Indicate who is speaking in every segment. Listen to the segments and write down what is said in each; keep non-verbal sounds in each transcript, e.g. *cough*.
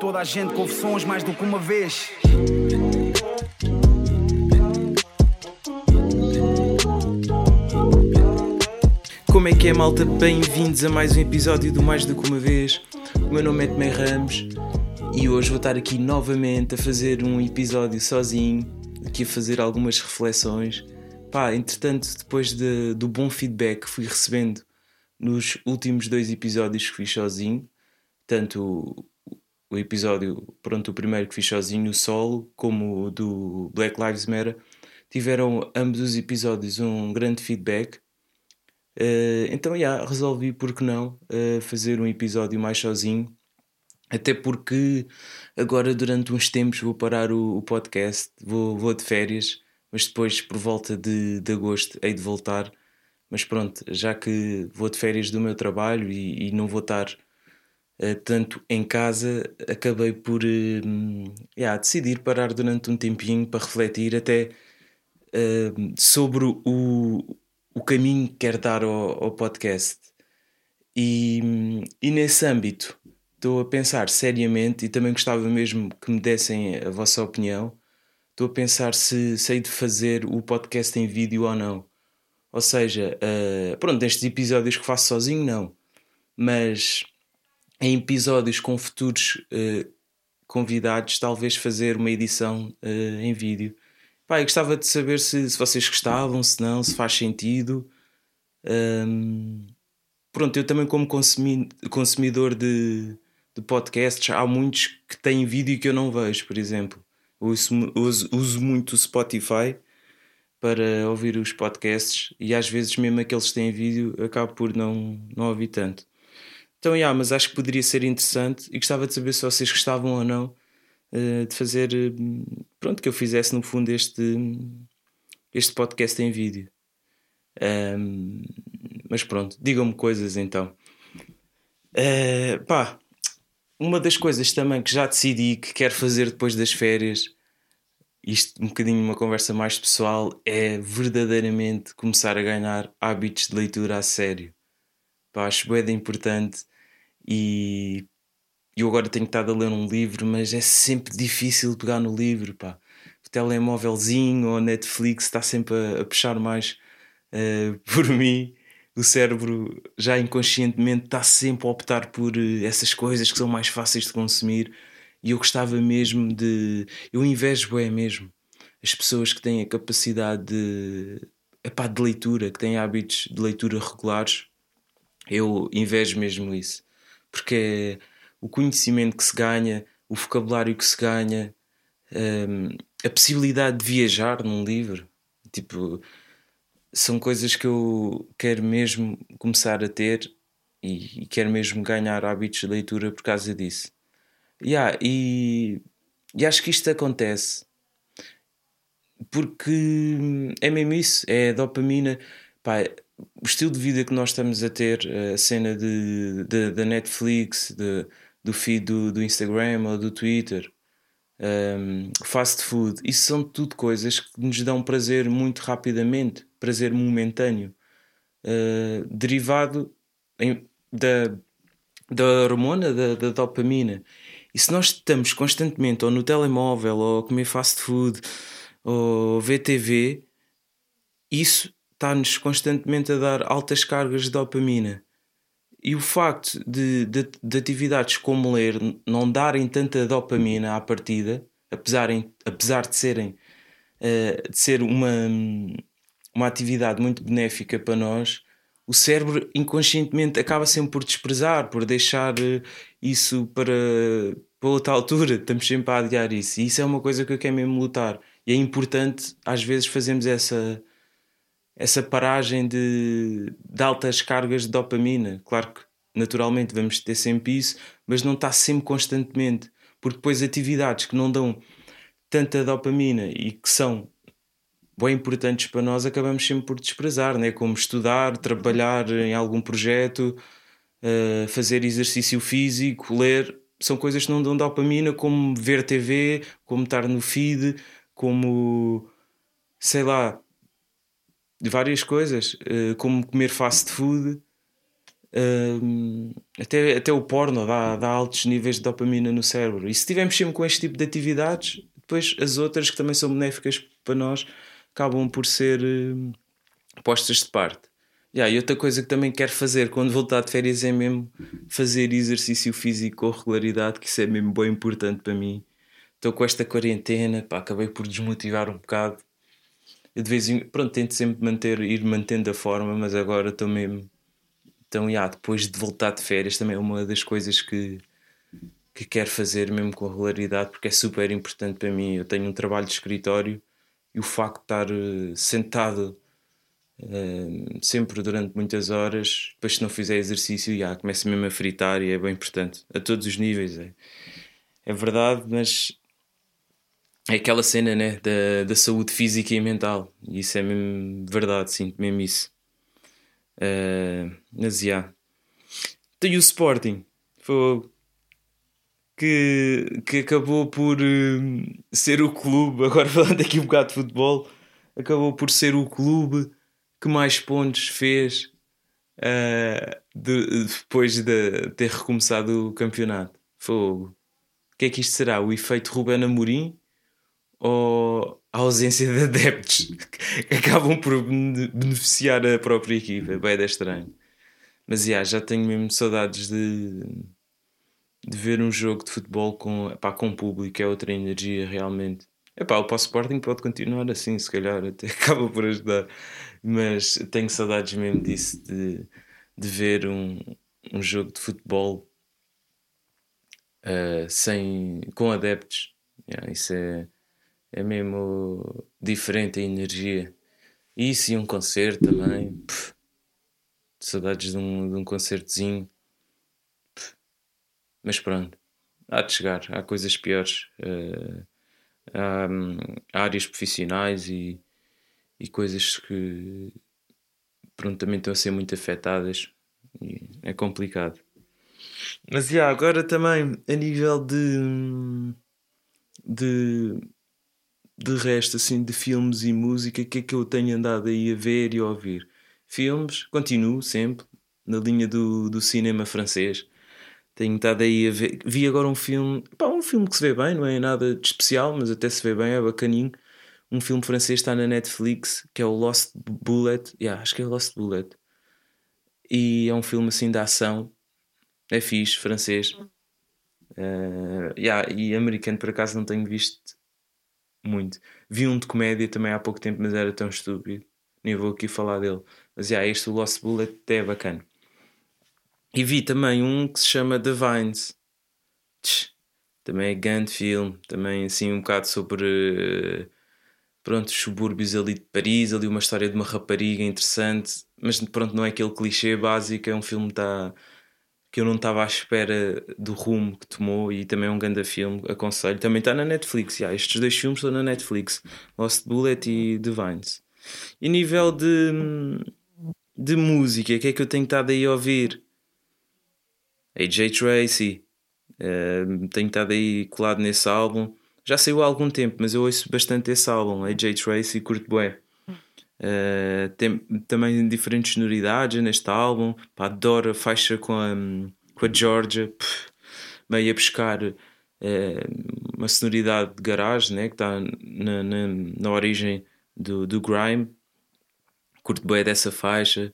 Speaker 1: toda a gente confissões mais do que uma vez.
Speaker 2: Como é que é, malta? Bem-vindos a mais um episódio do Mais do que uma vez. O meu nome é Tomé Ramos e hoje vou estar aqui novamente a fazer um episódio sozinho, aqui a fazer algumas reflexões. Pá, entretanto, depois de, do bom feedback que fui recebendo nos últimos dois episódios que fiz sozinho, tanto o, episódio, pronto, o primeiro que fiz sozinho, o solo, como o do Black Lives Matter, tiveram ambos os episódios um grande feedback. Uh, então, já, yeah, resolvi, por que não, uh, fazer um episódio mais sozinho. Até porque agora, durante uns tempos, vou parar o, o podcast, vou, vou de férias, mas depois, por volta de, de agosto, hei de voltar. Mas pronto, já que vou de férias do meu trabalho e, e não vou estar uh, tanto em casa, acabei por uh, yeah, decidir parar durante um tempinho para refletir até uh, sobre o, o caminho que quero dar ao, ao podcast. E, e nesse âmbito estou a pensar seriamente e também gostava mesmo que me dessem a vossa opinião. Estou a pensar se sei de fazer o podcast em vídeo ou não. Ou seja, uh, pronto, nestes episódios que faço sozinho, não. Mas em episódios com futuros uh, convidados, talvez fazer uma edição uh, em vídeo. Pá, gostava de saber se, se, vocês gostavam, se não, se faz sentido. Um, pronto, eu também, como consumi consumidor de, de podcasts, há muitos que têm vídeo que eu não vejo, por exemplo. Uso, uso, uso muito o Spotify para ouvir os podcasts e às vezes mesmo aqueles que têm vídeo acabo por não, não ouvir tanto. Então, yeah, mas acho que poderia ser interessante e gostava de saber se vocês gostavam ou não uh, de fazer, uh, pronto, que eu fizesse no fundo este, este podcast em vídeo. Um, mas pronto, digam-me coisas então. Uh, pá, uma das coisas também que já decidi que quero fazer depois das férias isto um bocadinho uma conversa mais pessoal, é verdadeiramente começar a ganhar hábitos de leitura a sério. Pá, acho bem importante e eu agora tenho estado a ler um livro, mas é sempre difícil pegar no livro, pá. O telemóvelzinho ou Netflix está sempre a, a puxar mais uh, *laughs* por mim. O cérebro já inconscientemente está sempre a optar por uh, essas coisas que são mais fáceis de consumir e eu gostava mesmo de. Eu invejo é mesmo as pessoas que têm a capacidade de, epá, de leitura, que têm hábitos de leitura regulares. Eu invejo mesmo isso. Porque é o conhecimento que se ganha, o vocabulário que se ganha, um, a possibilidade de viajar num livro. Tipo, são coisas que eu quero mesmo começar a ter e, e quero mesmo ganhar hábitos de leitura por causa disso. Yeah, e, e acho que isto acontece porque é mesmo isso, é dopamina. Pá, o estilo de vida que nós estamos a ter, a cena de, de da Netflix, de, do feed do, do Instagram ou do Twitter, um, fast food, isso são tudo coisas que nos dão prazer muito rapidamente, prazer momentâneo, uh, derivado em, da, da hormona da, da dopamina. E se nós estamos constantemente ou no telemóvel, ou a comer fast food, ou ver TV, isso está-nos constantemente a dar altas cargas de dopamina. E o facto de, de, de, atividades como ler não darem tanta dopamina à partida, apesar, em, apesar de serem uh, de ser uma, uma atividade muito benéfica para nós, o cérebro inconscientemente acaba sempre por desprezar, por deixar eh, isso para, para outra altura. Estamos sempre a adiar isso. E isso é uma coisa que eu quero mesmo lutar. E é importante, às vezes, fazermos essa, essa paragem de, de altas cargas de dopamina. Claro que, naturalmente, vamos ter sempre isso, mas não está sempre constantemente. Porque depois, atividades que não dão tanta dopamina e que são bem importantes para nós acabamos sempre por desprezar, né? como estudar, trabalhar em algum projeto, uh, fazer exercício físico, ler. São coisas que não dão dopamina, como ver TV, como estar no feed, como sei lá, várias coisas, uh, como comer fast food. Uh, até, até o porno dá, dá altos níveis de dopamina no cérebro. E se estivermos sempre com este tipo de atividades, depois as outras que também são benéficas para nós acabam por ser uh, postas de parte. Yeah, e outra coisa que também quero fazer quando voltar de férias é mesmo fazer exercício físico com regularidade, que isso é mesmo bem importante para mim. Estou com esta quarentena, pá, acabei por desmotivar um bocado. Eu de vez em pronto, tento sempre manter, ir mantendo a forma, mas agora estou mesmo. Então, yeah, depois de voltar de férias, também é uma das coisas que, que quero fazer mesmo com regularidade, porque é super importante para mim. Eu tenho um trabalho de escritório e o facto de estar uh, sentado uh, sempre durante muitas horas, depois se não fizer exercício, já começa mesmo a fritar e é bem importante, a todos os níveis. É, é verdade, mas é aquela cena né, da, da saúde física e mental, isso é mesmo verdade, sinto mesmo isso. Uh, mas já. Tem o Sporting. Fogo que, que acabou por uh, ser o clube, *laughs* agora falando aqui um bocado de futebol, acabou por ser o clube que mais pontos fez uh, de, depois de ter recomeçado o campeonato. Fogo. O que é que isto será? O efeito Ruben Amorim ou a ausência de adeptos que acabam por beneficiar a própria equipa? Bem, é estranho. Mas yeah, já tenho mesmo saudades de de ver um jogo de futebol com, epá, com público é outra energia realmente. Epá, o Sporting pode continuar assim, se calhar até *laughs* acaba por ajudar, mas tenho saudades mesmo disso, de, de ver um, um jogo de futebol uh, sem, com adeptos. Yeah, isso é, é mesmo diferente a energia. Isso e um concerto também. Pff, saudades de um, de um concertozinho. Mas pronto, há de chegar, há coisas piores. Uh, há, há, áreas profissionais e, e coisas que pronto, também estão a ser muito afetadas e é complicado. Mas já, agora também a nível de, de, de resto, assim, de filmes e música, o que é que eu tenho andado aí a ver e a ouvir? Filmes, continuo sempre na linha do, do cinema francês. Tenho estado aí a ver. Vi agora um filme, pá, um filme que se vê bem, não é nada de especial, mas até se vê bem, é bacaninho. Um filme francês está na Netflix que é o Lost Bullet. Yeah, acho que é Lost Bullet. E é um filme assim de ação. É fixe, francês. Uh, yeah, e americano por acaso não tenho visto muito. Vi um de comédia também há pouco tempo, mas era tão estúpido. Nem vou aqui falar dele. Mas yeah, este o Lost Bullet é bacana. E vi também um que se chama The Vines. Também é grande filme. Também assim um bocado sobre pronto, os subúrbios ali de Paris, ali uma história de uma rapariga interessante, mas pronto, não é aquele clichê básico, é um filme que, tá, que eu não estava à espera do rumo que tomou e também é um grande filme, aconselho. Também está na Netflix, yeah, estes dois filmes estão na Netflix, Lost Bullet e The Vines. E nível de, de música, o que é que eu tenho estado aí a ouvir? AJ Tracy, uh, tenho estado aí colado nesse álbum. Já saiu há algum tempo, mas eu ouço bastante esse álbum, AJ Tracy, curto bué. Uh, tem também diferentes sonoridades neste álbum. Pá, adoro a faixa com a, com a Georgia, Pff, meio a buscar uh, uma sonoridade de garagem né, que está na, na, na origem do, do grime. Curto bué dessa faixa.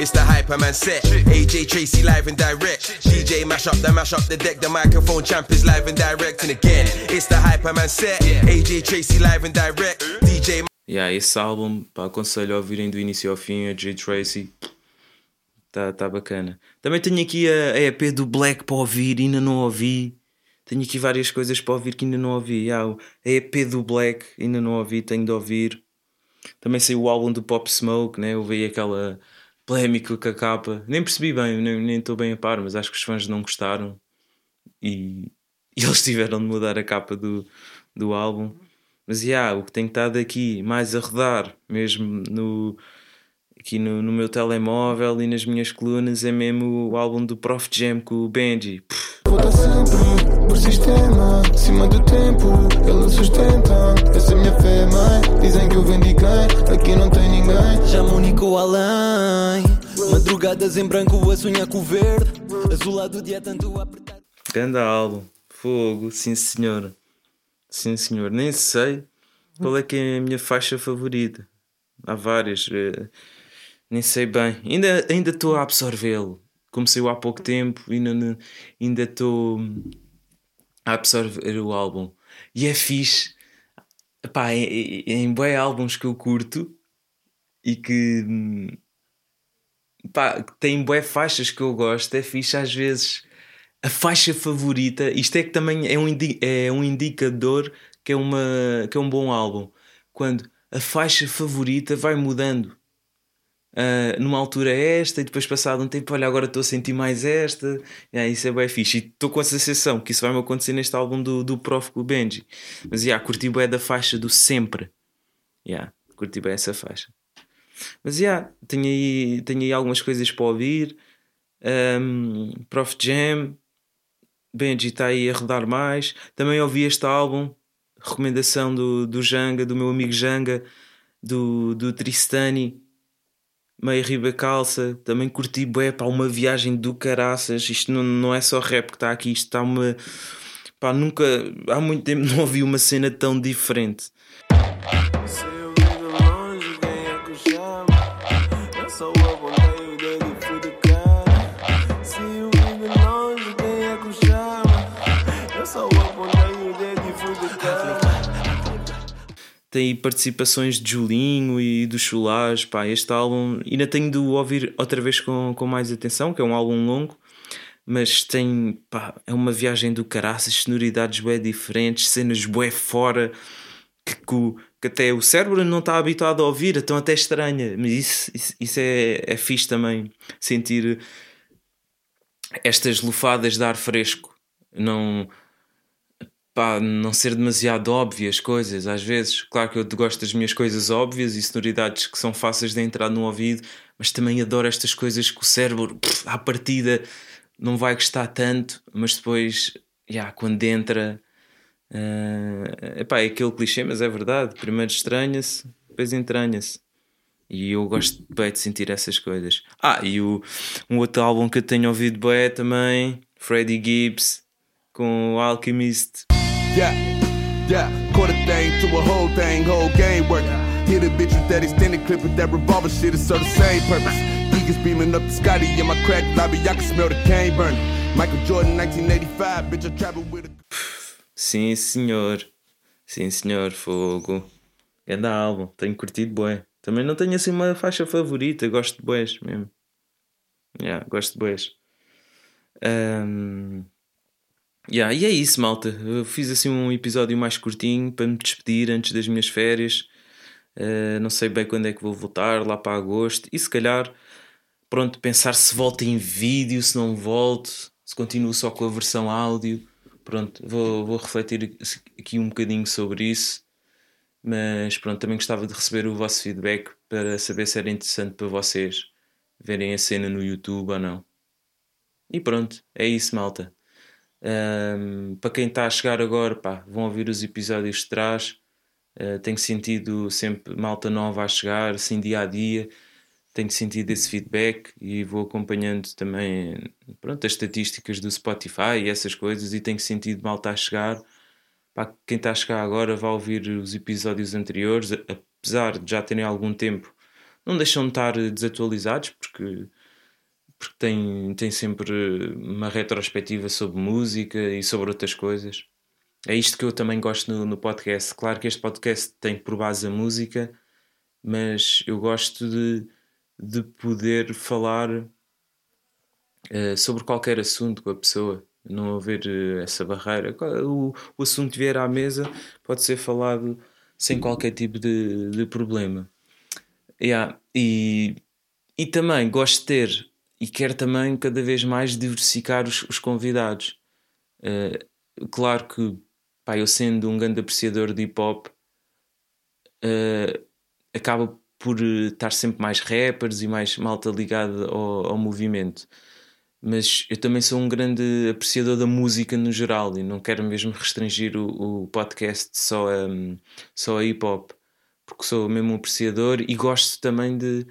Speaker 2: It's the Hyperman set. AJ Tracy live and direct. DJ mash up the mash up the deck. The microphone champ is live and direct. And again, it's the Hyperman set. AJ Tracy live and direct. DJ. Yeah, esse álbum, pá, aconselho a ouvirem do início ao fim. AJ Tracy. Tá, tá bacana. Também tenho aqui a, EP do Black para ouvir, ainda não ouvi. Tenho aqui várias coisas para ouvir que ainda não ouvi. A EP do Black, ainda não ouvi, tenho de ouvir. Também saiu o álbum do Pop Smoke, né? Eu vi aquela polémico com a capa. Nem percebi bem, nem estou bem a par, mas acho que os fãs não gostaram e, e *laughs* eles tiveram de mudar a capa do, do álbum. Mas yeah, o que tem estado aqui mais a rodar, mesmo no, aqui no, no meu telemóvel e nas minhas colunas, é mesmo o álbum do Prof Jam com o Benji. Sempre por sistema, acima do tempo, ele sustenta. Essa é minha fé, mãe. Dizem que eu vendiquei, aqui não tem ninguém. Já
Speaker 3: vou além. Madrugadas em branco, a sonhar com o verde. Azulado dia tanto a apertar.
Speaker 2: Grande álbum. Fogo, sim senhor. Sim senhor. Nem sei qual é que é a minha faixa favorita. Há várias. eh, Nem sei bem. Ainda estou a absorvê-lo. Comecei há pouco tempo e ainda estou a absorver o álbum. E é fixe. É, é em bué álbuns que eu curto e que hum, pá, tem bué faixas que eu gosto. É fixe às vezes a faixa favorita, isto é que também é um, é um indicador que é, uma, que é um bom álbum. Quando a faixa favorita vai mudando. Ah, numa altura esta, e depois passado um tempo, olha, agora estou a sentir mais esta. Yeah, isso é bem fixe. E estou com a sensação que isso vai-me acontecer neste álbum do, do Prof com o Benji. Mas yeah, curti bem da faixa do sempre. Yeah, curti bem essa faixa. Mas yeah, tenho aí, tenho aí algumas coisas para ouvir. Um, Prof Jam, Benji está aí a rodar mais. Também ouvi este álbum, recomendação do, do Janga, do meu amigo Janga, do, do Tristani, meio riba calça. Também curti bué, pá, uma viagem do caraças. Isto não, não é só rap que está aqui, isto está uma. Pá, nunca, há muito tempo *laughs* não ouvi uma cena tão diferente. Tem participações de Julinho e do Chulás, pá, este álbum ainda tenho de o ouvir outra vez com, com mais atenção, que é um álbum longo, mas tem, pá, é uma viagem do caraças, sonoridades bué diferentes, cenas bué fora, que, que, que até o cérebro não está habituado a ouvir, então até estranha, mas isso, isso, isso é, é fixe também, sentir estas lufadas de ar fresco, não pá, não ser demasiado óbvias coisas, às vezes. Claro que eu gosto das minhas coisas óbvias e sonoridades que são fáceis de entrar no ouvido, mas também adoro estas coisas que o cérebro, à partida, não vai gostar tanto, mas depois, já, quando entra. eh, epá, é aquele clichê, mas é verdade. Primeiro estranha-se, depois entranha-se. E eu gosto bem de sentir essas coisas. Ah, e o, um outro álbum que eu tenho ouvido bem também, Freddie Gibbs, com o Alchemist.
Speaker 4: Yeah, yeah, quarter thing to a whole thing, whole game working. Hit a bitch with that extended clip with that revolver shit, it's the same purpose. Eagles beaming up the Scotty in my crack lobby, I can smell the cane burning. Michael Jordan, 1985, bitch, I travel with a.
Speaker 2: Sim, senhor. Sim, senhor. Fogo. Grande álbum. Tenho curtido bué. Também não tenho assim uma faixa favorita. Gosto de bués mesmo. Yeah, gosto de bués. Um... Yeah, e é isso, malta. Eu fiz assim um episódio mais curtinho para me despedir antes das minhas férias. Uh, não sei bem quando é que vou voltar, lá para agosto. E se calhar, pronto, pensar se volto em vídeo, se não volto, se continuo só com a versão áudio. Pronto, vou, vou refletir aqui um bocadinho sobre isso. Mas pronto, também gostava de receber o vosso feedback para saber se era interessante para vocês verem a cena no YouTube ou não. E pronto, é isso, malta. Um, para quem está a chegar agora, pá, vão ouvir os episódios de trás. Uh, tenho sentido sempre malta nova a chegar, assim dia a dia. Tenho sentido esse feedback e vou acompanhando também pronto, as estatísticas do Spotify e essas coisas. E tenho sentido malta a chegar. Pá, quem está a chegar agora vai ouvir os episódios anteriores, apesar de já terem algum tempo, não deixam de estar desatualizados porque porque tem, tem sempre uma retrospectiva sobre música e sobre outras coisas. É isto que eu também gosto no, no podcast. Claro que este podcast tem por base a música, mas eu gosto de, de poder falar uh, sobre qualquer assunto com a pessoa. Não haver uh, essa barreira. O, o assunto vier à mesa pode ser falado sem qualquer tipo de, de problema. Yeah. E, e também gosto de ter e quero também cada vez mais diversificar os, os convidados. Uh, claro que pá, eu sendo um grande apreciador de hip hop uh, acaba por estar sempre mais rappers e mais malta ligada ao, ao, movimento. Mas eu também sou um grande apreciador da música no geral e não quero mesmo restringir o, o podcast só a, só a hip hop, porque sou mesmo um apreciador e gosto também de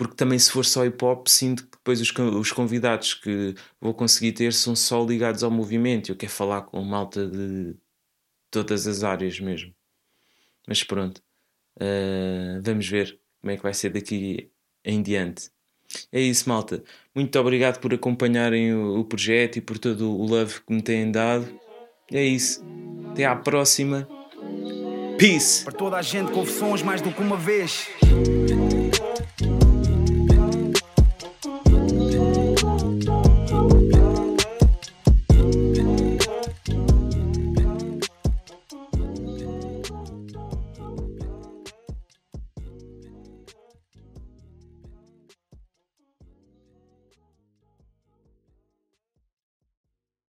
Speaker 2: porque também se for só hip hop, sinto que depois os, os convidados que vou conseguir ter são só ligados ao movimento. Eu quero falar com malta de todas as áreas mesmo. Mas pronto, Uh, vamos ver como é que vai ser daqui em diante. É isso, malta. Muito obrigado por acompanharem o, o projeto e por todo o love que me têm dado. É isso. Até à próxima. Peace!
Speaker 1: Para toda a gente, confissões mais do que uma vez.